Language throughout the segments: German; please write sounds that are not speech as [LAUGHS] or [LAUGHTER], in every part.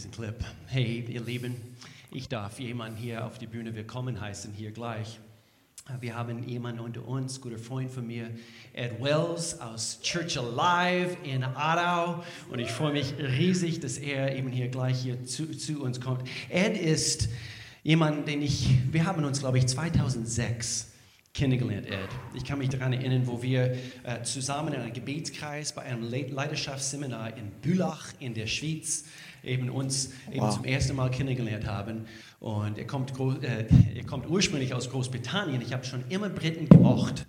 diesen Clip. Hey, ihr Lieben, ich darf jemanden hier auf die Bühne willkommen heißen, hier gleich. Wir haben jemanden unter uns, guter Freund von mir, Ed Wells aus Church Alive in Aarau. Und ich freue mich riesig, dass er eben hier gleich hier zu, zu uns kommt. Ed ist jemand, den ich, wir haben uns, glaube ich, 2006 kennengelernt, Ed. Ich kann mich daran erinnern, wo wir äh, zusammen in einem Gebetskreis bei einem Leiterschaftsseminar in Bülach in der Schweiz eben uns eben wow. zum ersten Mal kennengelernt haben. Und er kommt, äh, er kommt ursprünglich aus Großbritannien. Ich habe schon immer Briten gemocht.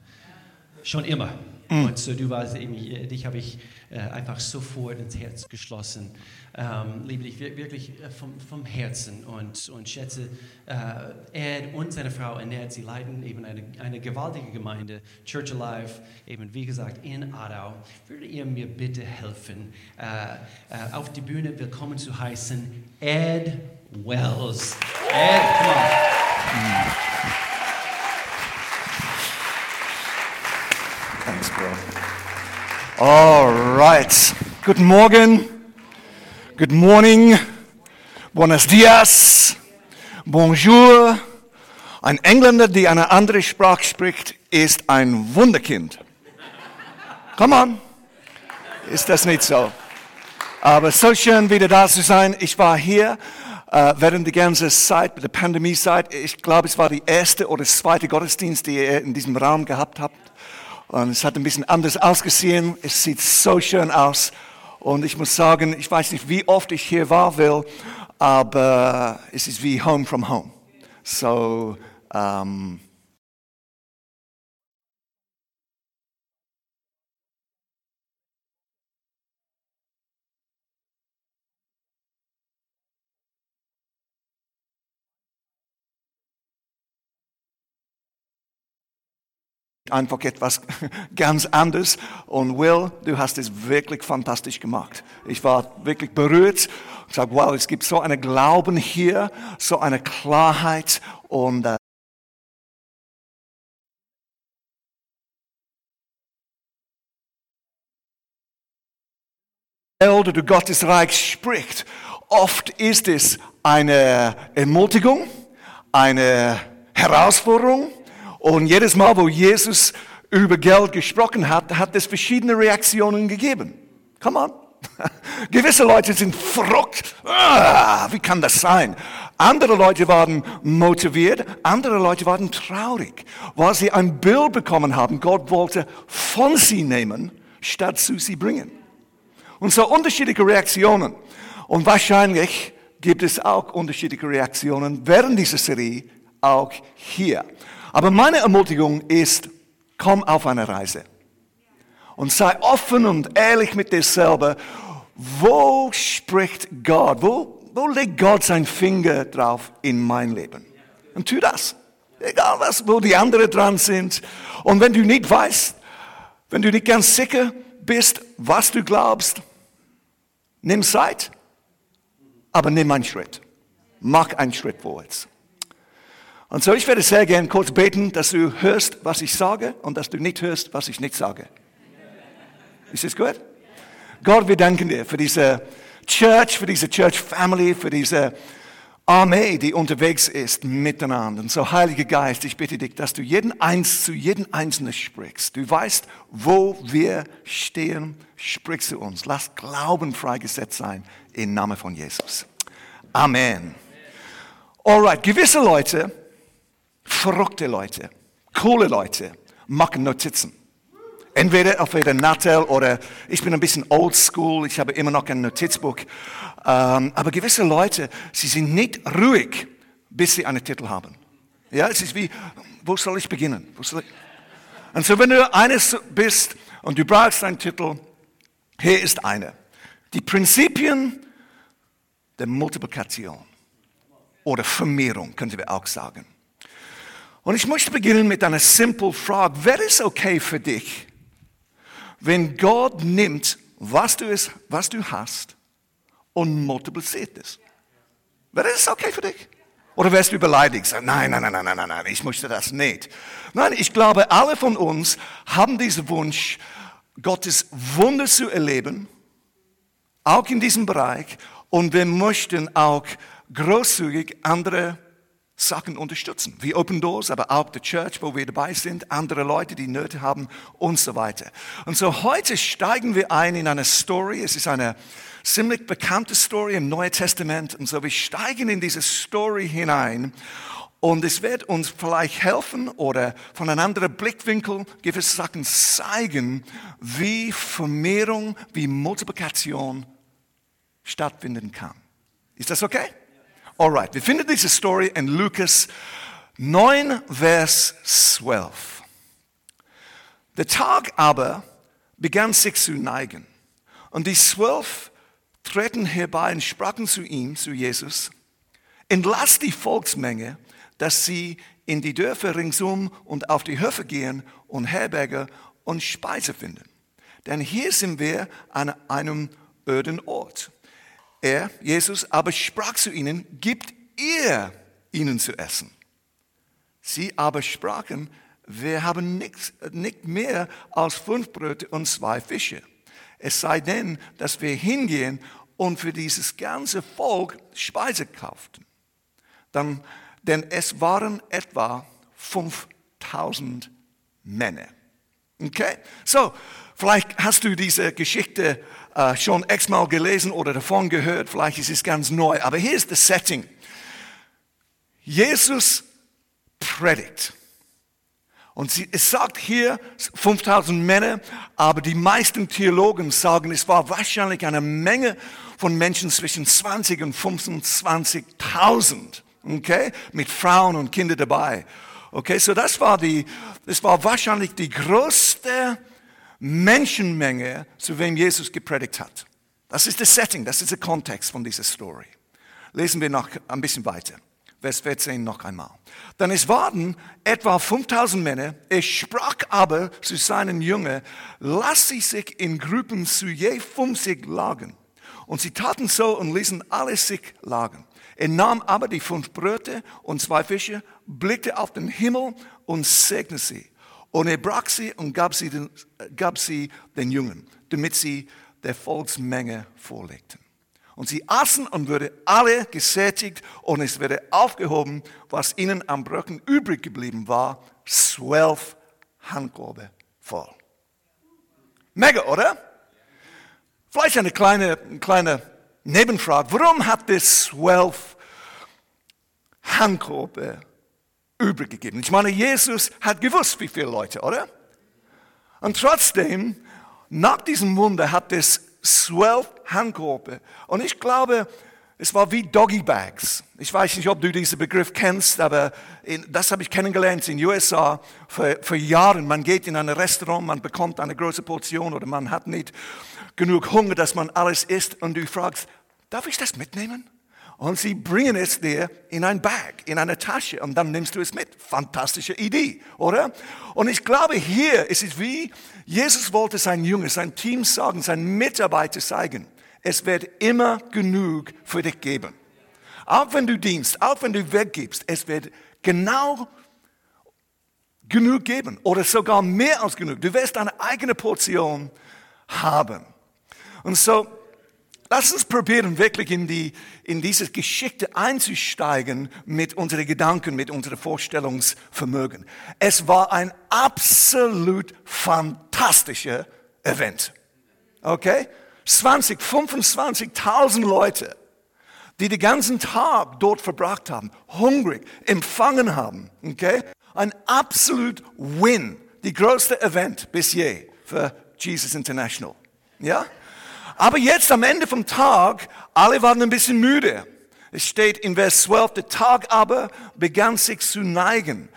Schon immer. Mm. Und so du warst eben, dich habe ich äh, einfach sofort ins Herz geschlossen. Ähm, liebe dich wirklich äh, vom, vom Herzen und, und schätze äh, Ed und seine Frau Annette. Sie leiten eben eine, eine gewaltige Gemeinde, Church Alive, eben wie gesagt in Aarau. Würdet ihr mir bitte helfen, äh, äh, auf die Bühne willkommen zu heißen Ed Wells. Ed, come on. Thanks, bro. All right. Guten Morgen. Good morning, buenos dias, bonjour. Ein Engländer, der eine andere Sprache spricht, ist ein Wunderkind. Come on. Ist das nicht so? Aber so schön wieder da zu sein. Ich war hier äh, während der ganzen Zeit, der Pandemie-Zeit. Ich glaube, es war die erste oder zweite Gottesdienst, die ihr in diesem Raum gehabt habt. Und es hat ein bisschen anders ausgesehen. Es sieht so schön aus. Und ich muss sagen, ich weiß nicht, wie oft ich hier war will, aber es ist wie Home from Home. So, um, einfach etwas [LAUGHS] ganz anderes. Und Will, du hast es wirklich fantastisch gemacht. Ich war wirklich berührt und sage, wow, es gibt so einen Glauben hier, so eine Klarheit und äh, oder du Gottes Reich spricht, oft ist es eine Ermutigung, eine Herausforderung, und jedes Mal, wo Jesus über Geld gesprochen hat, hat es verschiedene Reaktionen gegeben. Come on. [LAUGHS] Gewisse Leute sind verrückt. Ah, wie kann das sein? Andere Leute waren motiviert, andere Leute waren traurig, weil sie ein Bild bekommen haben. Gott wollte von sie nehmen, statt zu sie bringen. Und so unterschiedliche Reaktionen. Und wahrscheinlich gibt es auch unterschiedliche Reaktionen während dieser Serie, auch hier. Aber meine Ermutigung ist, komm auf eine Reise. Und sei offen und ehrlich mit dir selber. Wo spricht Gott? Wo, wo legt Gott seinen Finger drauf in mein Leben? Und tu das. Egal was, wo die anderen dran sind. Und wenn du nicht weißt, wenn du nicht ganz sicher bist, was du glaubst, nimm Zeit, aber nimm einen Schritt. Mach einen Schritt vorwärts. Und so, ich werde sehr gern kurz beten, dass du hörst, was ich sage und dass du nicht hörst, was ich nicht sage. Ist das gut? Gott, wir danken dir für diese Church, für diese Church Family, für diese Armee, die unterwegs ist miteinander. Und so, Heiliger Geist, ich bitte dich, dass du jeden eins zu jedem Einzelnen sprichst. Du weißt, wo wir stehen, sprich zu uns. Lass Glauben freigesetzt sein im Namen von Jesus. Amen. Alright, gewisse Leute verrückte Leute, coole Leute machen Notizen. Entweder auf ihrer Nattel oder ich bin ein bisschen old school, ich habe immer noch ein Notizbuch. Ähm, aber gewisse Leute, sie sind nicht ruhig, bis sie einen Titel haben. Ja, es ist wie, wo soll ich beginnen? Soll ich? Und so, wenn du eines bist und du brauchst einen Titel, hier ist einer. Die Prinzipien der Multiplikation oder Vermehrung, könnten wir auch sagen. Und ich möchte beginnen mit einer simplen Frage. Wäre es okay für dich, wenn Gott nimmt, was du, ist, was du hast und multipliziert es? Wäre es okay für dich? Oder wärst du beleidigt? Nein, nein, nein, nein, nein, nein, ich möchte das nicht. Nein, ich glaube, alle von uns haben diesen Wunsch, Gottes Wunder zu erleben, auch in diesem Bereich, Und wir möchten auch großzügig andere Sachen unterstützen, wie Open Doors, aber auch die Church, wo wir dabei sind, andere Leute, die Nöte haben und so weiter. Und so heute steigen wir ein in eine Story. Es ist eine ziemlich bekannte Story im Neuen Testament. Und so wir steigen in diese Story hinein. Und es wird uns vielleicht helfen oder von einem anderen Blickwinkel gewisse Sachen zeigen, wie Vermehrung, wie Multiplikation stattfinden kann. Ist das okay? Alright, wir finden diese Story in Lukas 9, Vers 12. Der Tag aber begann sich zu neigen. Und die zwölf treten herbei und sprachen zu ihm, zu Jesus, entlass die Volksmenge, dass sie in die Dörfer ringsum und auf die Höfe gehen und Herberge und Speise finden. Denn hier sind wir an einem öden Ort. Er, Jesus, aber sprach zu ihnen, gibt ihr ihnen zu essen. Sie aber sprachen, wir haben nichts, nicht mehr als fünf Bröte und zwei Fische. Es sei denn, dass wir hingehen und für dieses ganze Volk Speise kauften. Dann, denn es waren etwa 5000 Männer. Okay? So, vielleicht hast du diese Geschichte äh, schon x-mal gelesen oder davon gehört, vielleicht ist es ganz neu, aber hier ist das Setting. Jesus predigt. Und sie, es sagt hier 5000 Männer, aber die meisten Theologen sagen, es war wahrscheinlich eine Menge von Menschen zwischen 20 und 25.000, okay, mit Frauen und Kindern dabei. Okay, so das war die, das war wahrscheinlich die größte Menschenmenge, zu wem Jesus gepredigt hat. Das ist das Setting, das ist der Kontext von dieser Story. Lesen wir noch ein bisschen weiter. Vers 14 noch einmal. Dann es waren etwa 5000 Männer. Er sprach aber zu seinen Jüngern, lass sie sich in Gruppen zu je 50 lagen. Und sie taten so und ließen alle sich lagen. Er nahm aber die fünf Bröte und zwei Fische, blickte auf den Himmel und segnete sie. Und er brach sie und gab sie den, gab sie den Jungen, damit sie der Volksmenge vorlegten. Und sie aßen und wurde alle gesättigt und es wurde aufgehoben, was ihnen am Bröcken übrig geblieben war, zwölf Handkorbe voll. Mega, oder? Vielleicht eine kleine, eine kleine Nebenfrage. Warum hat es zwölf Handkorbe übrig gegeben. Ich meine, Jesus hat gewusst, wie viele Leute, oder? Und trotzdem, nach diesem Wunder hat es zwölf Handgruppen. Und ich glaube, es war wie Doggy Bags. Ich weiß nicht, ob du diesen Begriff kennst, aber in, das habe ich kennengelernt in den USA für, für Jahre. Man geht in ein Restaurant, man bekommt eine große Portion oder man hat nicht genug Hunger, dass man alles isst und du fragst, darf ich das mitnehmen? Und sie bringen es dir in ein Bag, in eine Tasche und dann nimmst du es mit. Fantastische Idee, oder? Und ich glaube, hier ist es wie, Jesus wollte sein Jünger, sein Team sagen, sein Mitarbeiter zeigen, es wird immer genug für dich geben. Auch wenn du dienst, auch wenn du weggibst, es wird genau genug geben oder sogar mehr als genug. Du wirst deine eigene Portion haben. Und so, Lass uns probieren, wirklich in, die, in diese Geschichte einzusteigen mit unseren Gedanken, mit unserem Vorstellungsvermögen. Es war ein absolut fantastischer Event. Okay? 20, 25.000 Leute, die den ganzen Tag dort verbracht haben, hungrig, empfangen haben. Okay? Ein absolut Win. Die größte Event bis je für Jesus International. Ja? Aber jetzt am Ende vom Tag, alle waren ein bisschen müde. Es steht in Vers 12, der Tag aber begann sich zu neigen.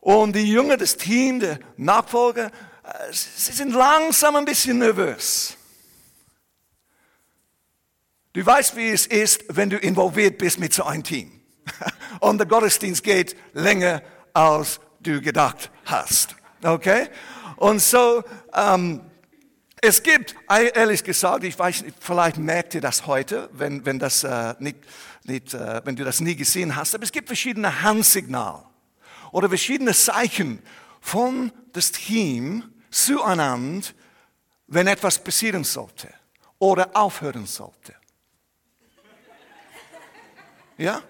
Und die Jünger, das Team, der Nachfolger, äh, sie sind langsam ein bisschen nervös. Du weißt, wie es ist, wenn du involviert bist mit so einem Team. [LAUGHS] Und der Gottesdienst geht länger, als du gedacht hast. Okay? Und so, ähm, es gibt, ehrlich gesagt, ich weiß nicht, vielleicht merkt ihr das heute, wenn, wenn, das, äh, nicht, nicht, äh, wenn du das nie gesehen hast, aber es gibt verschiedene Handsignale oder verschiedene Zeichen von das Team zueinander, wenn etwas passieren sollte oder aufhören sollte. Ja?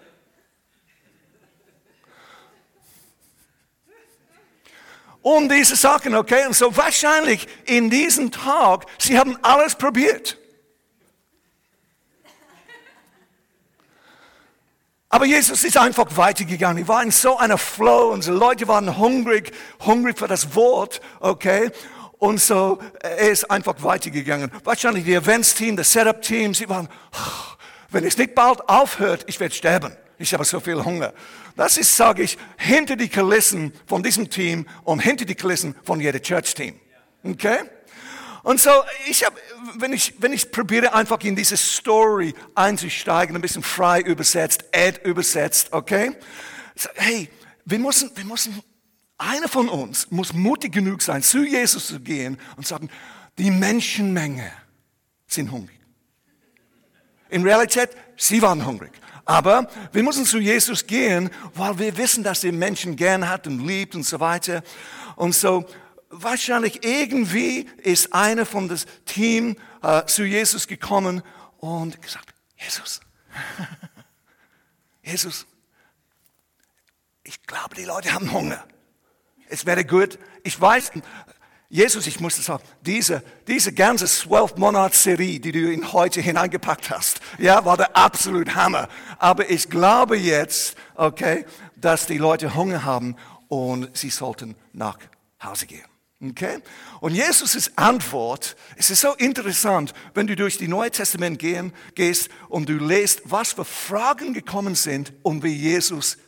Um diese Sachen, okay? Und so wahrscheinlich in diesem Tag, sie haben alles probiert. Aber Jesus ist einfach weitergegangen. Er war in so einer Flow. Unsere Leute waren hungrig, hungrig für das Wort, okay? Und so, er ist einfach weitergegangen. Wahrscheinlich die Events-Team, das Setup-Team, sie waren, wenn es nicht bald aufhört, ich werde sterben. Ich habe so viel Hunger. Das ist, sage ich, hinter die Kulissen von diesem Team und hinter die Kulissen von jedem Church-Team. Okay? Und so, ich habe, wenn ich, wenn ich probiere einfach in diese Story einzusteigen, ein bisschen frei übersetzt, Ed übersetzt, okay? So, hey, wir müssen, wir müssen, einer von uns muss mutig genug sein, zu Jesus zu gehen und sagen, die Menschenmenge sind hungrig. In Realität, sie waren hungrig. Aber wir müssen zu Jesus gehen, weil wir wissen, dass er Menschen gern hat und liebt und so weiter. Und so, wahrscheinlich irgendwie ist einer von das Team äh, zu Jesus gekommen und gesagt, Jesus, [LAUGHS] Jesus, ich glaube, die Leute haben Hunger. Es wäre gut, ich weiß, Jesus, ich muss sagen, diese, diese ganze zwölf Monats Serie, die du in heute hineingepackt hast, ja, war der absolut Hammer. Aber ich glaube jetzt, okay, dass die Leute Hunger haben und sie sollten nach Hause gehen. Okay? Und Jesus' Antwort, es ist so interessant, wenn du durch die Neue Testament gehen, gehst und du lest, was für Fragen gekommen sind und wie Jesus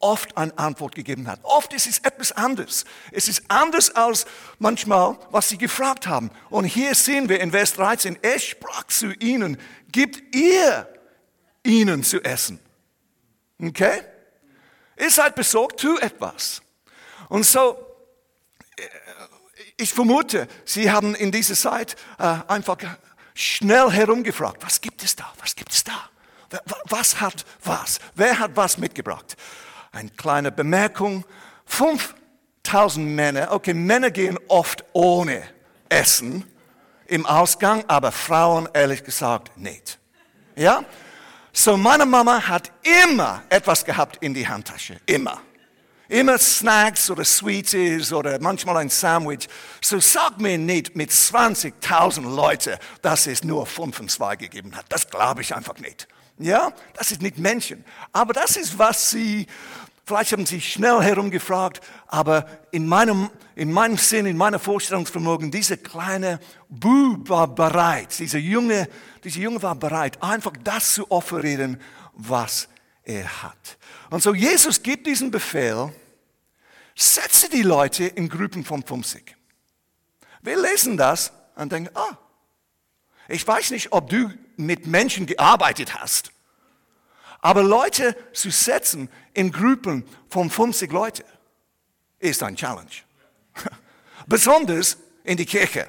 oft eine Antwort gegeben hat. Oft ist es etwas anderes. Es ist anders als manchmal, was sie gefragt haben. Und hier sehen wir in Vers 13, er sprach zu ihnen, gibt ihr ihnen zu essen. Okay? Ihr seid besorgt, tu etwas. Und so, ich vermute, Sie haben in dieser Zeit äh, einfach schnell herumgefragt, was gibt es da, was gibt es da? Was hat was? Wer hat was mitgebracht? Eine kleine Bemerkung, 5000 Männer, okay, Männer gehen oft ohne Essen im Ausgang, aber Frauen ehrlich gesagt nicht. Ja? So meine Mama hat immer etwas gehabt in die Handtasche, immer. Immer Snacks oder Sweeties oder manchmal ein Sandwich. So sag mir nicht mit 20.000 Leuten, dass es nur 5 und 2 gegeben hat. Das glaube ich einfach nicht. Ja, das ist nicht Menschen. Aber das ist, was sie, vielleicht haben sie schnell herumgefragt, aber in meinem, in meinem Sinn, in meiner Vorstellungsvermögen, dieser kleine Bub war bereit, dieser Junge, dieser Junge war bereit, einfach das zu offerieren, was er hat. Und so Jesus gibt diesen Befehl, setze die Leute in Gruppen von 50. Wir lesen das und denken, ah, ich weiß nicht, ob du mit Menschen gearbeitet hast, aber Leute zu setzen in Gruppen von 50 Leute ist ein Challenge. [LAUGHS] Besonders in die Kirche.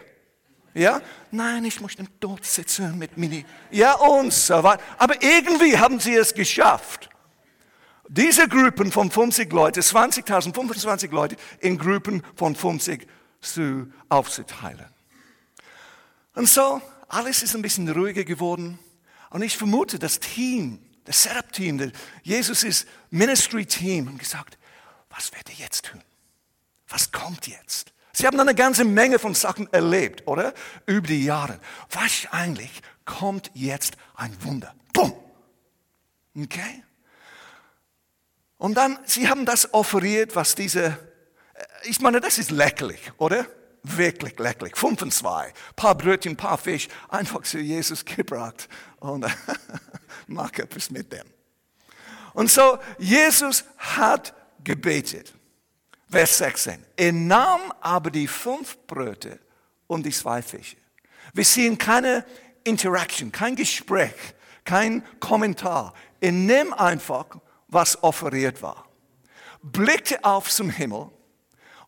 Ja? Nein, ich möchte dort sitzen mit Mini. Ja, und so weiter. Aber irgendwie haben sie es geschafft diese Gruppen von 50 Leute, 20.000, 25 Leute in Gruppen von 50 zu, aufzuteilen. Und so, alles ist ein bisschen ruhiger geworden. Und ich vermute, das Team, das Setup-Team, Jesus' Ministry-Team, haben gesagt, was werdet ihr jetzt tun? Was kommt jetzt? Sie haben eine ganze Menge von Sachen erlebt, oder? Über die Jahre. Wahrscheinlich kommt jetzt ein Wunder. Bumm! Okay? Und dann, sie haben das offeriert, was diese, äh, ich meine, das ist leckerlich, oder? Wirklich leckerlich. Fünf und zwei. Paar Brötchen, paar Fisch, einfach zu Jesus gebracht. Und [LAUGHS] mach etwas mit dem. Und so, Jesus hat gebetet. Vers 16. Er nahm aber die fünf Bröte und die zwei Fische. Wir sehen keine Interaction, kein Gespräch, kein Kommentar. Er nimmt einfach was offeriert war, blickte auf zum Himmel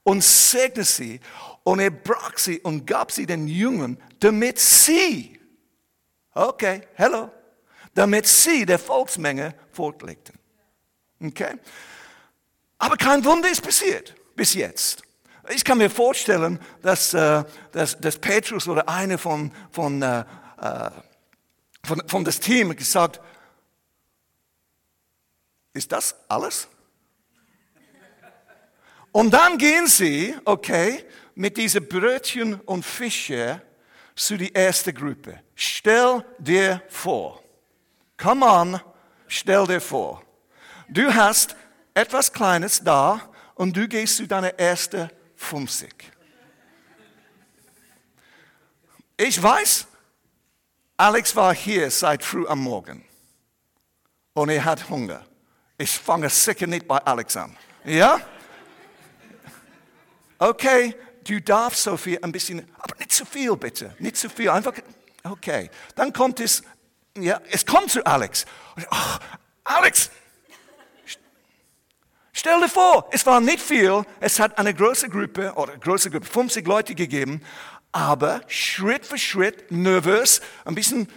und segnete sie und er brach sie und gab sie den Jungen, damit sie, okay, hello, damit sie der Volksmenge fortlegten. Okay? Aber kein Wunder ist passiert bis jetzt. Ich kann mir vorstellen, dass, äh, dass, dass Petrus oder einer von, von, äh, äh von, von das Team gesagt Ist das alles? Und dann gehen sie, okay, mit diesen Brötchen und Fische zu die erste Gruppe. Stell dir vor. Come on, stell dir vor. Du hast etwas Kleines da und du gehst zu deiner ersten 50. Ich weiß, Alex war hier seit früh am Morgen und er hat Hunger. Ich fange sicher nicht bei Alex an. Ja? Okay, du darfst so viel, ein bisschen, aber nicht zu viel bitte, nicht zu viel, einfach, okay. Dann kommt es, ja, es kommt zu Alex. Ach, Alex, stell dir vor, es war nicht viel, es hat eine große Gruppe, oder große Gruppe, 50 Leute gegeben, aber Schritt für Schritt, nervös, ein bisschen,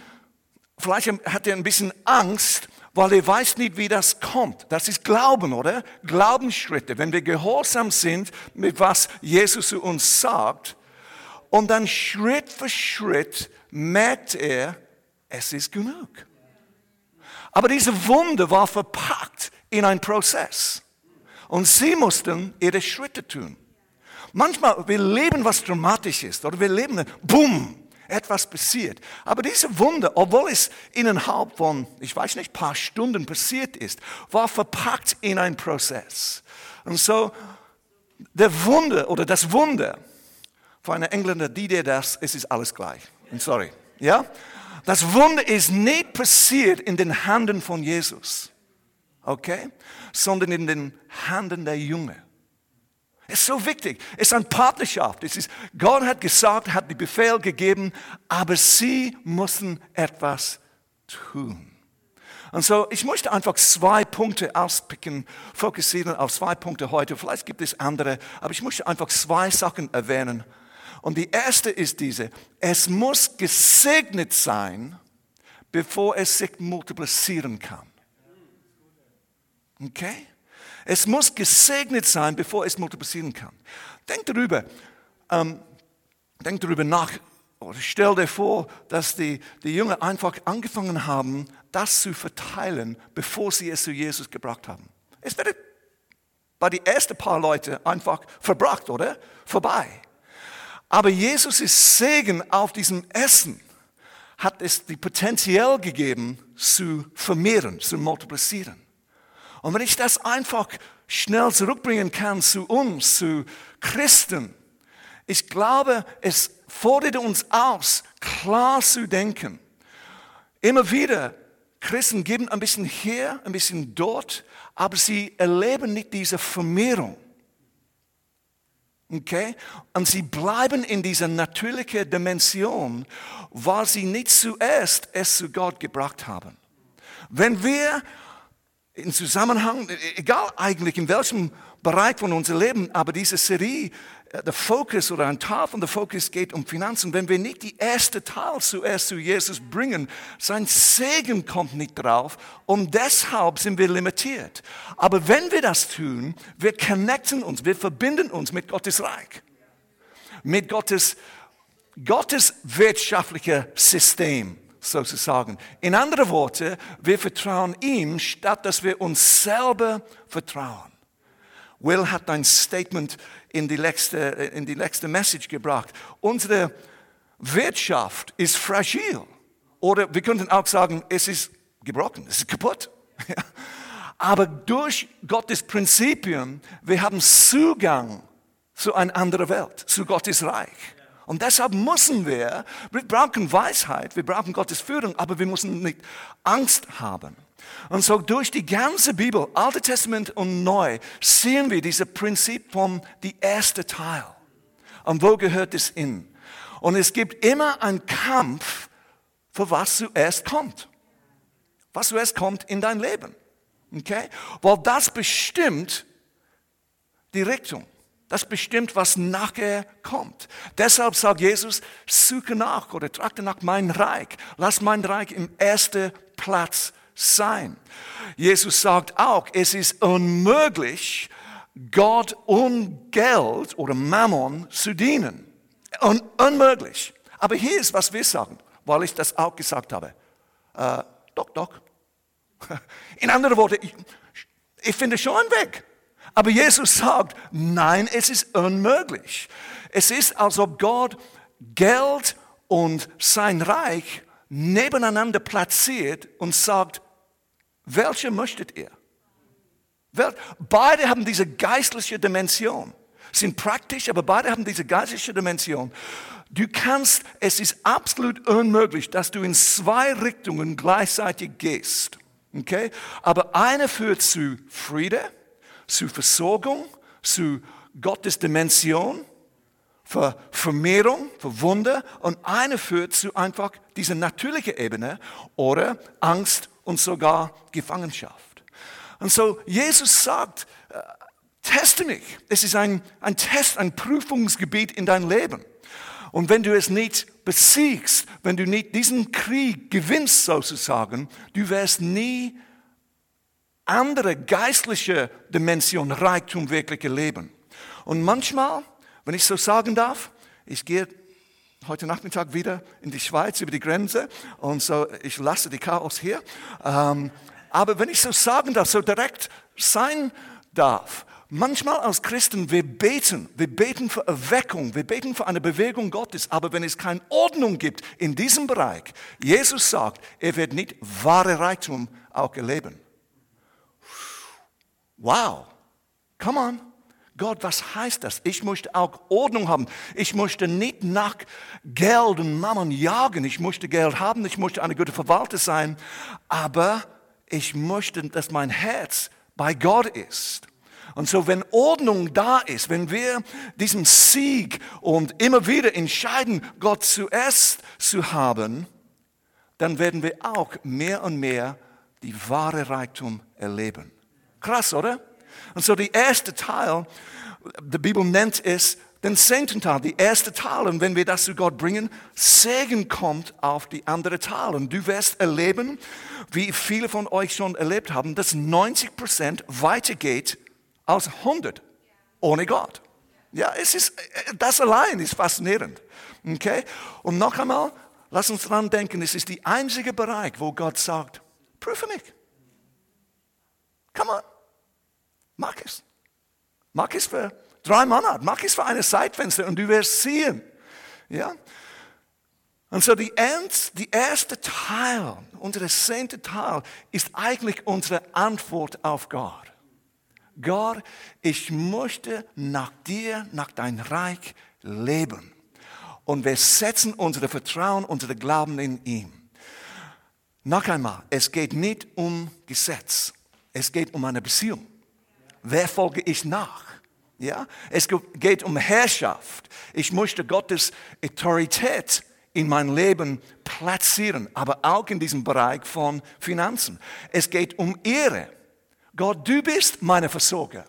vielleicht hat er ein bisschen Angst, weil er weiß nicht, wie das kommt. Das ist Glauben, oder? Glaubensschritte. Wenn wir gehorsam sind mit was Jesus zu uns sagt und dann Schritt für Schritt merkt er, es ist genug. Aber diese Wunde war verpackt in einen Prozess. Und sie mussten ihre Schritte tun. Manchmal, wir leben was Dramatisches oder wir leben, boom, etwas passiert. Aber diese Wunder, obwohl es innerhalb von, ich weiß nicht, paar Stunden passiert ist, war verpackt in einen Prozess. Und so, der Wunder oder das Wunder, für einen Engländer, die dir das, es ist alles gleich. I'm sorry. Ja? Das Wunder ist nicht passiert in den Händen von Jesus, okay? Sondern in den Händen der Jünger. Es ist so wichtig. Es ist eine Partnerschaft. Es ist, Gott hat gesagt, hat die Befehl gegeben, aber sie müssen etwas tun. Und so, ich möchte einfach zwei Punkte auspicken, fokussieren auf zwei Punkte heute. Vielleicht gibt es andere, aber ich möchte einfach zwei Sachen erwähnen. Und die erste ist diese, es muss gesegnet sein, bevor es sich multiplizieren kann. Okay? Es muss gesegnet sein, bevor es multiplizieren kann. Denk darüber, ähm, denk darüber nach, oder stell dir vor, dass die, die Jünger einfach angefangen haben, das zu verteilen, bevor sie es zu Jesus gebracht haben. Es wäre bei den ersten paar Leute einfach verbracht, oder? Vorbei. Aber Jesus ist Segen auf diesem Essen, hat es die Potenzial gegeben, zu vermehren, zu multiplizieren. Und wenn ich das einfach schnell zurückbringen kann zu uns, zu Christen, ich glaube, es fordert uns aus, klar zu denken. Immer wieder, Christen geben ein bisschen hier, ein bisschen dort, aber sie erleben nicht diese Vermehrung. Okay? Und sie bleiben in dieser natürlichen Dimension, weil sie nicht zuerst es zu Gott gebracht haben. Wenn wir in Zusammenhang, egal eigentlich in welchem Bereich von unserem Leben, aber diese Serie, äh, der Fokus oder ein Teil von der Fokus geht um Finanzen. Wenn wir nicht die erste Teil zuerst zu Jesus bringen, sein Segen kommt nicht drauf und deshalb sind wir limitiert. Aber wenn wir das tun, wir connecten uns, wir verbinden uns mit Gottes Reich, mit Gottes, Gottes wirtschaftlicher System sozusagen. In anderen Worten, wir vertrauen ihm, statt dass wir uns selber vertrauen. Will hat ein Statement in die letzte, in die letzte Message gebracht. Unsere Wirtschaft ist fragil. Oder wir könnten auch sagen, es ist gebrochen, es ist kaputt. [LAUGHS] Aber durch Gottes Prinzipien, wir haben Zugang zu einer anderen Welt, zu Gottes Reich. Und deshalb müssen wir, wir brauchen Weisheit, wir brauchen Gottes Führung, aber wir müssen nicht Angst haben. Und so durch die ganze Bibel, Alte Testament und Neu, sehen wir dieses Prinzip vom die erste Teil. Und wo gehört es in? Und es gibt immer einen Kampf, für was zuerst kommt. Was zuerst kommt in dein Leben. Okay? Weil das bestimmt die Richtung. Das bestimmt, was nachher kommt. Deshalb sagt Jesus, suche nach oder trage nach mein Reich. Lass mein Reich im ersten Platz sein. Jesus sagt auch, es ist unmöglich, Gott und Geld oder Mammon zu dienen. Un unmöglich. Aber hier ist, was wir sagen, weil ich das auch gesagt habe. Äh, doch, doch. [LAUGHS] In anderen Worten, ich finde schon einen Weg. Aber Jesus sagt, nein, es ist unmöglich. Es ist, als ob Gott Geld und sein Reich nebeneinander platziert und sagt, welche möchtet ihr? Beide haben diese geistliche Dimension, sind praktisch, aber beide haben diese geistliche Dimension. Du kannst, es ist absolut unmöglich, dass du in zwei Richtungen gleichzeitig gehst. Okay? Aber eine führt zu Friede, zu Versorgung, zu Gottes Dimension, für Vermehrung, für Wunder und eine führt zu einfach dieser natürlichen Ebene oder Angst und sogar Gefangenschaft. Und so Jesus sagt, äh, teste mich. Es ist ein, ein Test, ein Prüfungsgebiet in dein Leben. Und wenn du es nicht besiegst, wenn du nicht diesen Krieg gewinnst sozusagen, du wirst nie andere geistliche Dimension Reichtum wirklich erleben. Und manchmal, wenn ich so sagen darf, ich gehe heute Nachmittag wieder in die Schweiz über die Grenze und so, ich lasse die Chaos hier. Ähm, aber wenn ich so sagen darf, so direkt sein darf, manchmal als Christen, wir beten, wir beten für Erweckung, wir beten für eine Bewegung Gottes, aber wenn es keine Ordnung gibt in diesem Bereich, Jesus sagt, er wird nicht wahre Reichtum auch erleben. Wow, come on. Gott, was heißt das? Ich möchte auch Ordnung haben. Ich möchte nicht nach Geld und Mammon jagen. Ich möchte Geld haben. Ich möchte eine gute Verwalter sein. Aber ich möchte, dass mein Herz bei Gott ist. Und so, wenn Ordnung da ist, wenn wir diesen Sieg und immer wieder entscheiden, Gott zuerst zu haben, dann werden wir auch mehr und mehr die wahre Reichtum erleben. Krass, oder? Und so der erste Teil, die Bibel nennt es den zehnten Teil, die erste Teil. Und wenn wir das zu Gott bringen, Segen kommt auf die andere Teil. Und du wirst erleben, wie viele von euch schon erlebt haben, dass 90 Prozent weitergeht als 100 ohne Gott. Ja, es ist, das allein ist faszinierend. Okay? Und noch einmal, lass uns dran denken, es ist der einzige Bereich, wo Gott sagt, prüfe mich. Come on. Mach es. Mach es für drei Monate, mach es für eine Zeitfenster und du wirst sehen. Ja? Und so die, die erste Teil, unser zehnte Teil, ist eigentlich unsere Antwort auf Gott. Gott, ich möchte nach dir, nach dein Reich leben. Und wir setzen unser Vertrauen, unser Glauben in ihm. Noch einmal, es geht nicht um Gesetz, es geht um eine Beziehung. Wer folge ich nach? Ja? Es geht um Herrschaft. Ich möchte Gottes Autorität in mein Leben platzieren, aber auch in diesem Bereich von Finanzen. Es geht um Ehre. Gott, du bist meine Versorger.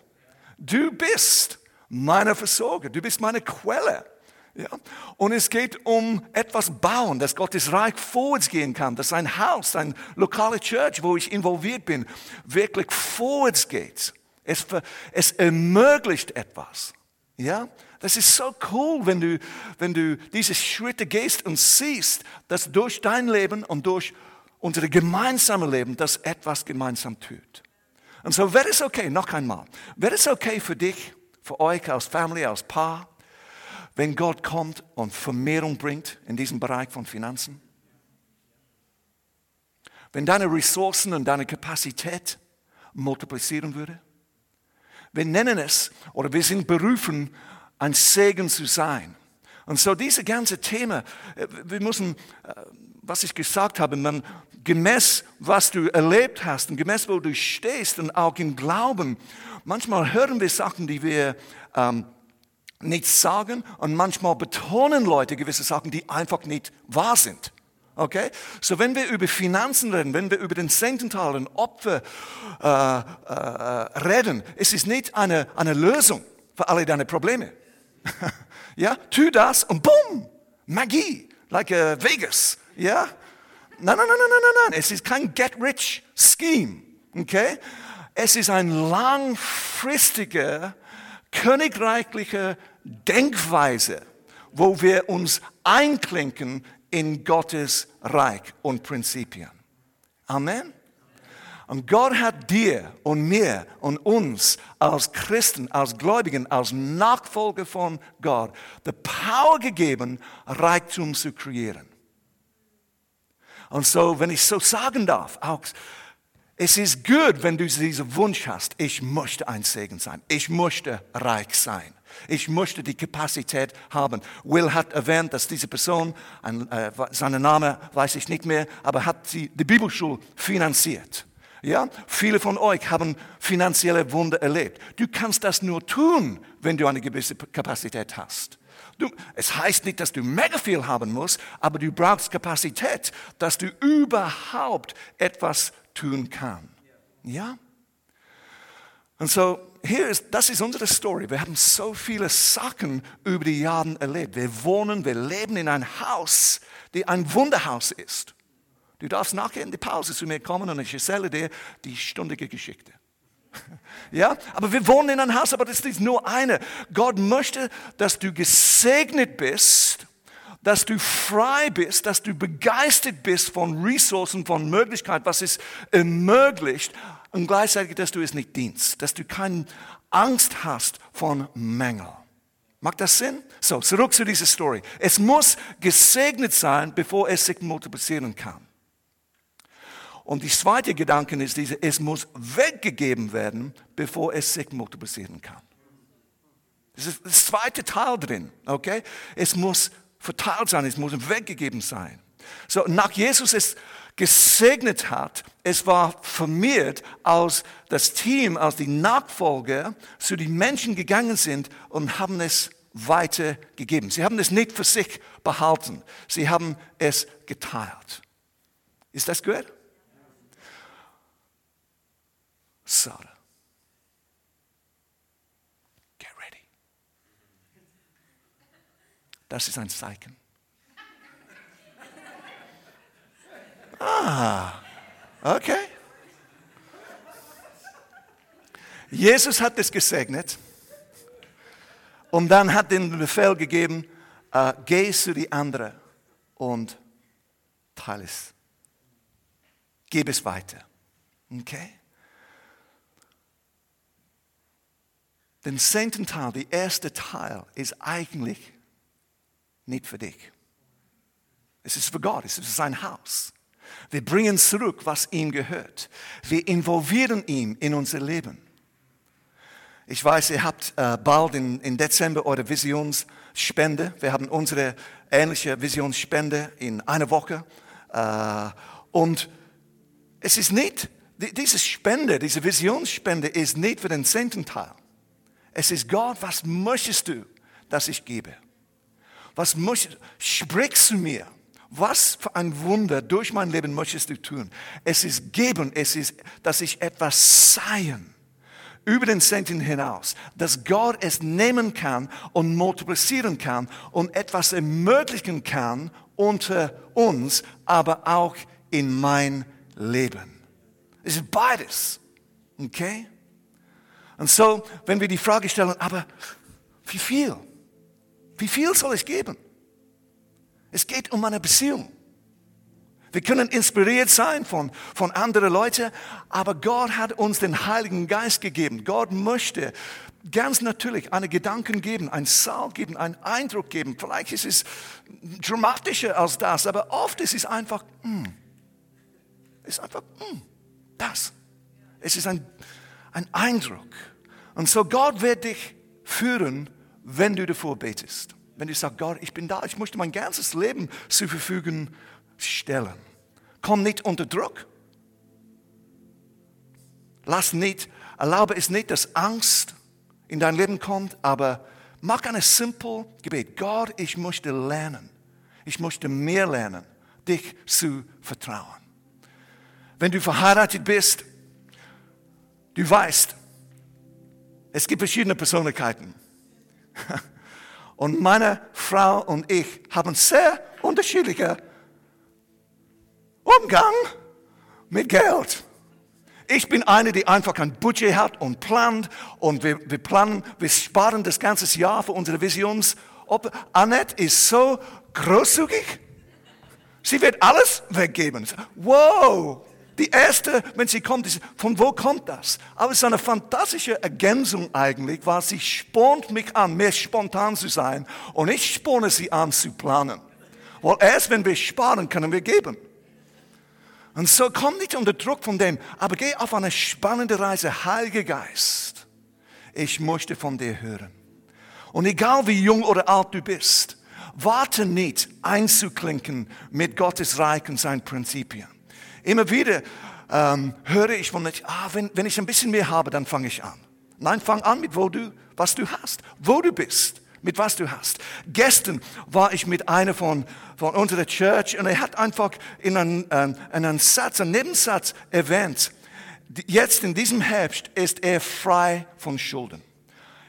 Du bist meine Versorger. Du bist meine Quelle. Ja? Und es geht um etwas bauen, dass Gottes Reich vorwärts gehen kann, dass ein Haus, ein lokale Church, wo ich involviert bin, wirklich vorwärts geht. Es, es ermöglicht etwas. Ja? Das ist so cool, wenn du, wenn du diese Schritte gehst und siehst, dass durch dein Leben und durch unser gemeinsames Leben das etwas gemeinsam tut. Und so wäre es okay, noch einmal, wäre es okay für dich, für euch als Family, als Paar, wenn Gott kommt und Vermehrung bringt in diesem Bereich von Finanzen? Wenn deine Ressourcen und deine Kapazität multiplizieren würde? Wir nennen es, oder wir sind berufen, ein Segen zu sein. Und so diese ganze Thema, äh, wir müssen, äh, was ich gesagt habe, man, gemäß was du erlebt hast und gemäß wo du stehst und auch im Glauben, manchmal hören wir Sachen, die wir ähm, nicht sagen und manchmal betonen Leute gewisse Sachen, die einfach nicht wahr sind. Okay? So, wenn wir über Finanzen reden, wenn wir über den Zehntenteil und Opfer äh, äh, reden, es nicht eine, eine Lösung für alle deine Probleme. [LAUGHS] ja? Tu das und boom! Magie! Like uh, Vegas. Ja? Nein, nein, nein, nein, nein, nein. Es ist kein Get-Rich-Scheme. Okay? Es ist ein langfristiger, königreichlicher Denkweise, wo wir uns einklinken in Gottes Reich und Prinzipien. Amen. Und Gott hat dir und mir und uns als Christen, als Gläubigen, als Nachfolger von Gott die Power gegeben, Reichtum zu kreieren. Und so, wenn ich so sagen darf, auch, es ist gut, wenn du diesen Wunsch hast, ich möchte ein Segen sein, ich möchte reich sein. Ich möchte die Kapazität haben. Will hat erwähnt, dass diese Person, ein, äh, seinen Namen weiß ich nicht mehr, aber hat sie die Bibelschule finanziert. Ja, viele von euch haben finanzielle Wunder erlebt. Du kannst das nur tun, wenn du eine gewisse Kapazität hast. Du, es heißt nicht, dass du mega viel haben musst, aber du brauchst Kapazität, dass du überhaupt etwas tun kannst. Ja? Und so, hier ist, das ist unsere Story. Wir haben so viele Sachen über die Jahre erlebt. Wir wohnen, wir leben in einem Haus, die ein Wunderhaus ist. Du darfst nachher in die Pause zu mir kommen und ich erzähle dir die stundige Geschichte. [LAUGHS] Ja, aber wir wohnen in einem Haus, aber das ist nur eine. Gott möchte, dass du gesegnet bist, dass du frei bist, dass du begeistert bist von Ressourcen, von Möglichkeiten, was es ermöglicht und gleichzeitig, dass du es nicht dienst, dass du keine Angst hast von Mängel. Macht das Sinn? So, zurück zu dieser Story. Es muss gesegnet sein, bevor es sich multiplizieren kann. Und die zweite Gedanke ist diese, es muss weggegeben werden, bevor es sich multiplizieren kann. Das ist das zweite Teil drin, okay? Es muss verteilt sein, es muss weggegeben sein. So, nach Jesus es gesegnet hat, es war vermehrt, als das Team, als die Nachfolger zu den Menschen gegangen sind und haben es weitergegeben. Sie haben es nicht für sich behalten, sie haben es geteilt. Ist das gut? Sarah. Get ready. Das ist ein Zeichen. Ah, okay. Jesus hat es gesegnet und dann hat den Befehl gegeben, uh, geh zu die anderen und teile es. Gib es weiter. Okay? Den zehnten Teil, der erste Teil, ist eigentlich nicht für dich. Es ist für Gott, es ist sein Haus. Wir bringen zurück, was ihm gehört. Wir involvieren ihn in unser Leben. Ich weiß, ihr habt äh, bald in Dezember eure Visionsspende. Wir haben unsere ähnliche Visionsspende in einer Woche. Äh, und es ist nicht, diese Spende, diese Visionsspende ist nicht für den zehnten Teil. Es ist Gott, was möchtest du, dass ich gebe? Was möchtest, sprich zu mir. Was für ein Wunder durch mein Leben möchtest du tun? Es ist geben, es ist, dass ich etwas sein über den Zehnten hinaus, dass Gott es nehmen kann und multiplizieren kann und etwas ermöglichen kann unter uns, aber auch in mein Leben. Es ist beides. Okay? Und so, wenn wir die Frage stellen, aber wie viel? Wie viel soll ich geben? Es geht um eine Beziehung. Wir können inspiriert sein von, von anderen Leuten, aber Gott hat uns den Heiligen Geist gegeben. Gott möchte ganz natürlich einen Gedanken geben, einen Saal geben, einen Eindruck geben. Vielleicht ist es dramatischer als das, aber oft ist es einfach, mm, ist einfach mm, das. Es ist ein, ein Eindruck. Und so Gott wird dich führen, wenn du davor betest. Wenn du sagst, Gott, ich bin da, ich möchte mein ganzes Leben zur Verfügung stellen. Komm nicht unter Druck. Lass nicht, erlaube es nicht, dass Angst in dein Leben kommt, aber mach ein simple Gebet. Gott, ich möchte lernen. Ich möchte mehr lernen, dich zu vertrauen. Wenn du verheiratet bist, du weißt, es gibt verschiedene Persönlichkeiten. [LAUGHS] Und meine Frau und ich haben sehr unterschiedliche Umgang mit Geld. Ich bin eine, die einfach ein Budget hat und plant und wir, wir planen, wir sparen das ganze Jahr für unsere Visions. Annette ist so großzügig. Sie wird alles weggeben. Wow, Die erste, wenn sie kommt, ist, von wo kommt das? Aber es ist eine fantastische Ergänzung eigentlich, weil sie spornt mich an, mehr spontan zu sein. Und ich sporne sie an zu planen. Weil erst wenn wir sparen, können wir geben. Und so komm nicht unter Druck von dem, aber geh auf eine spannende Reise, Heiliger Geist. Ich möchte von dir hören. Und egal wie jung oder alt du bist, warte nicht einzuklinken mit Gottes Reich und seinen Prinzipien. Immer wieder ähm, höre ich von nicht, ah, wenn, wenn ich ein bisschen mehr habe, dann fange ich an. Nein, fang an mit wo du, was du hast, wo du bist, mit was du hast. Gestern war ich mit einer von, von unserer Church und er hat einfach in einem, ähm, in einem Satz, einen Nebensatz erwähnt, jetzt in diesem Herbst ist er frei von Schulden.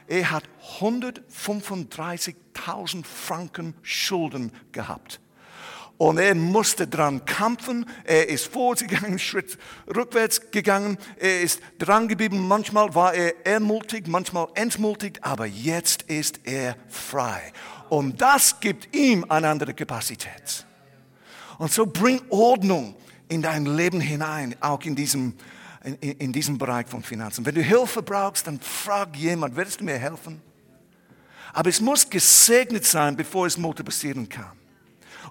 Er hat 135.000 Franken Schulden gehabt. Und er musste dran kämpfen. Er ist vorgegangen, Schritt rückwärts gegangen. Er ist dran geblieben. Manchmal war er ermutigt, manchmal entmutigt, aber jetzt ist er frei. Und das gibt ihm eine andere Kapazität. Und so bring Ordnung in dein Leben hinein, auch in diesem, in, in diesem Bereich von Finanzen. Wenn du Hilfe brauchst, dann frag jemand, würdest du mir helfen? Aber es muss gesegnet sein, bevor es multiplizieren kann.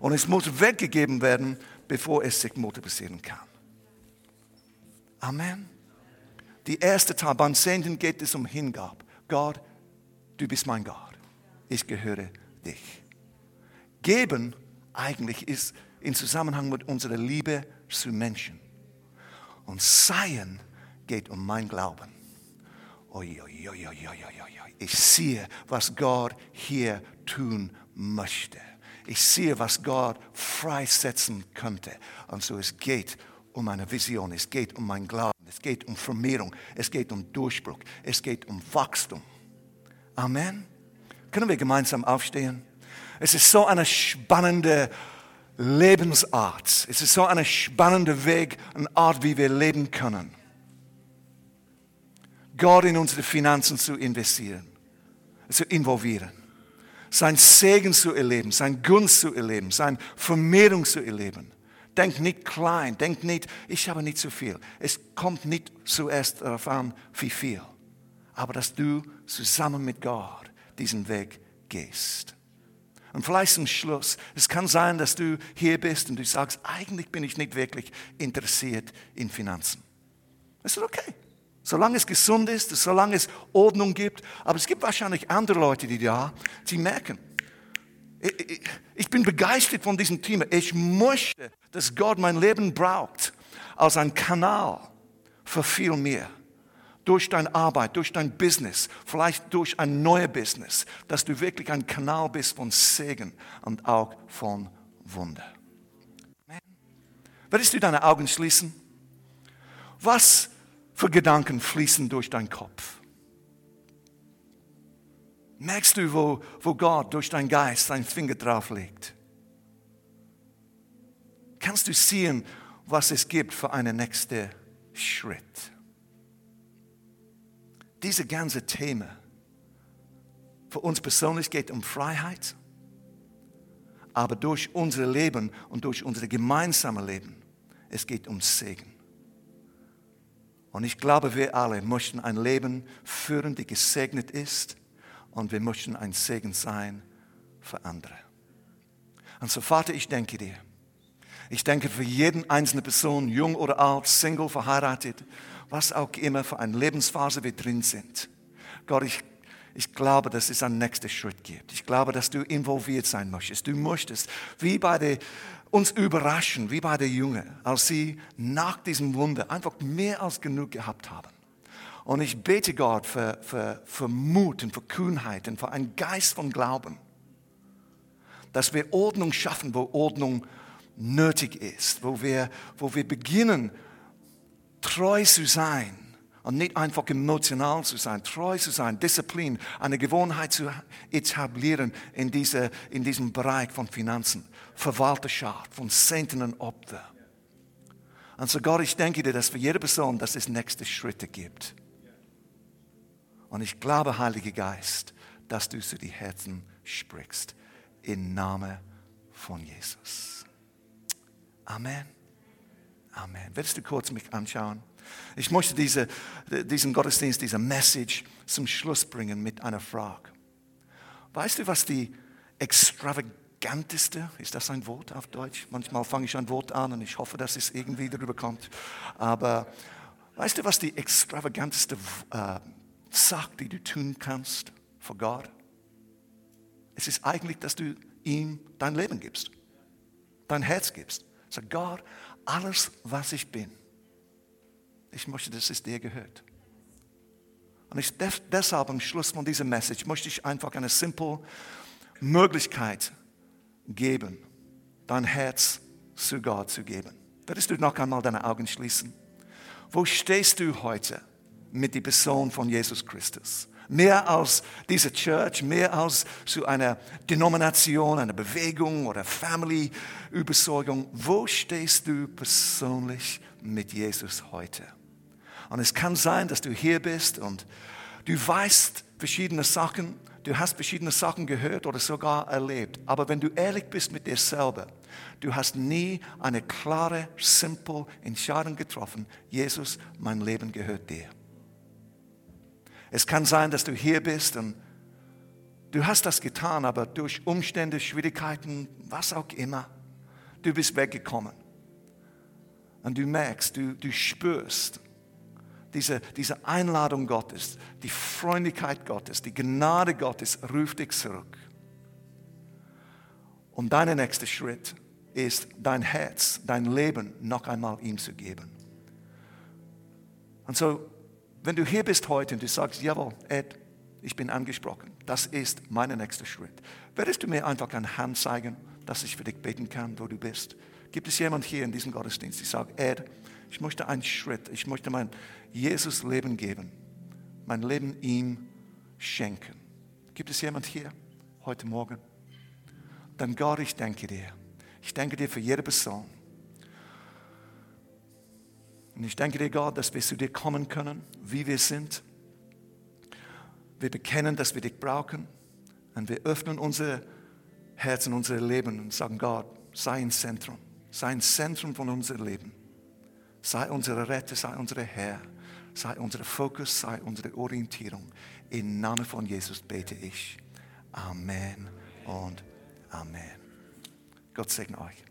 Und es muss weggegeben werden, bevor es sich multiplizieren kann. Amen. Die erste Teil, beim Zehnten geht es um Hingab. Gott, du bist mein Gott. Ich gehöre dich. Geben eigentlich ist in Zusammenhang mit unserer Liebe zu Menschen. Und Seien geht um mein Glauben. Ich sehe, was Gott hier tun möchte. Ich sehe, was Gott freisetzen könnte. Und so es geht um eine Vision, es geht um mein Glauben, es geht um Vermehrung, es geht um Durchbruch, es geht um Wachstum. Amen. Können wir gemeinsam aufstehen? Es ist so eine spannende Lebensart. Es ist so eine spannende Weg, eine Art, wie wir leben können. Gott in unsere Finanzen zu investieren, zu involvieren sein Segen zu erleben, sein Gunst zu erleben, sein Vermehrung zu erleben. Denk nicht klein, denk nicht, ich habe nicht zu viel. Es kommt nicht zuerst darauf an, wie viel, aber dass du zusammen mit Gott diesen Weg gehst. Und vielleicht zum Schluss, es kann sein, dass du hier bist und du sagst, eigentlich bin ich nicht wirklich interessiert in Finanzen. Das ist okay. Solange es gesund ist, solange es Ordnung gibt. Aber es gibt wahrscheinlich andere Leute, die da, sie merken, ich bin begeistert von diesem Thema. Ich möchte, dass Gott mein Leben braucht als ein Kanal für viel mehr. Durch deine Arbeit, durch dein Business, vielleicht durch ein neues Business, dass du wirklich ein Kanal bist von Segen und auch von Wunder. Würdest du deine Augen schließen? Was für Gedanken fließen durch deinen Kopf? Merkst du, wo, wo Gott durch deinen Geist seinen Finger drauf legt? Kannst du sehen, was es gibt für einen nächsten Schritt? Diese ganze Thema für uns persönlich geht um Freiheit, aber durch unser Leben und durch unser gemeinsames Leben, es geht um Segen. Und ich glaube, wir alle möchten ein Leben führen, das gesegnet ist. Und wir möchten ein Segen sein für andere. Und so, Vater, ich denke dir. Ich denke für jeden einzelne Person, jung oder alt, Single, verheiratet, was auch immer für eine Lebensphase wir drin sind. Gott, ich, ich glaube, dass es einen nächsten Schritt gibt. Ich glaube, dass du involviert sein möchtest. Du möchtest, wie bei der uns überraschen, wie bei der Jünger, als sie nach diesem Wunder einfach mehr als genug gehabt haben. Und ich bete Gott für, für, für Mut und für Kühnheit und für einen Geist von Glauben, dass wir Ordnung schaffen, wo Ordnung nötig ist, wo wir, wo wir beginnen, treu zu sein und nicht einfach emotional zu sein, treu zu sein, Disziplin, eine Gewohnheit zu etablieren in, diese, in diesem Bereich von Finanzen. Verwalterschaft, von Zehnten und Opfer. Und so Gott, ich denke dir, dass für jede Person, dass es nächste Schritte gibt. Und ich glaube, Heiliger Geist, dass du zu die Herzen sprichst. Im Namen von Jesus. Amen. Amen. Willst du kurz mich anschauen? Ich möchte diese, diesen Gottesdienst, diese Message zum Schluss bringen mit einer Frage. Weißt du, was die extravaganteste, ist das ein Wort auf Deutsch? Manchmal fange ich ein Wort an und ich hoffe, dass es irgendwie darüber kommt. Aber weißt du, was die extravaganteste äh, Sache, die du tun kannst für Gott? Es ist eigentlich, dass du ihm dein Leben gibst, dein Herz gibst. Sag Gott, alles, was ich bin, ich möchte, dass es dir gehört. Und ich, deshalb am Schluss von dieser Message möchte ich einfach eine simple Möglichkeit geben, dein Herz zu Gott zu geben. Würdest du noch einmal deine Augen schließen? Wo stehst du heute mit der Person von Jesus Christus? Mehr als diese Church, mehr als zu einer Denomination, einer Bewegung oder Family-Überzeugung. Wo stehst du persönlich mit Jesus heute? Und es kann sein, dass du hier bist und du weißt verschiedene Sachen, du hast verschiedene Sachen gehört oder sogar erlebt. Aber wenn du ehrlich bist mit dir selber, du hast nie eine klare, simple Entscheidung getroffen. Jesus, mein Leben gehört dir. Es kann sein, dass du hier bist und du hast das getan, aber durch Umstände, Schwierigkeiten, was auch immer, du bist weggekommen. Und du merkst, du, du spürst, diese, diese Einladung Gottes, die Freundlichkeit Gottes, die Gnade Gottes ruft dich zurück. Und dein nächster Schritt ist, dein Herz, dein Leben noch einmal ihm zu geben. Und so, wenn du hier bist heute und du sagst, jawohl, Ed, ich bin angesprochen, das ist mein nächster Schritt, würdest du mir einfach eine Hand zeigen, dass ich für dich beten kann, wo du bist? Gibt es jemand hier in diesem Gottesdienst, der sagt, Ed, ich möchte einen Schritt, ich möchte mein Jesus Leben geben, mein Leben ihm schenken. Gibt es jemand hier heute Morgen? Dann Gott, ich danke dir. Ich danke dir für jede Person. Und ich danke dir, Gott, dass wir zu dir kommen können, wie wir sind. Wir bekennen, dass wir dich brauchen. Und wir öffnen unser Herz und unser Leben und sagen, Gott, sei ein Zentrum. Sei ein Zentrum von unserem Leben. Sei unsere Retter, sei unser Herr, sei unser Fokus, sei unsere Orientierung. Im Namen von Jesus bete ich. Amen und Amen. Gott segne euch.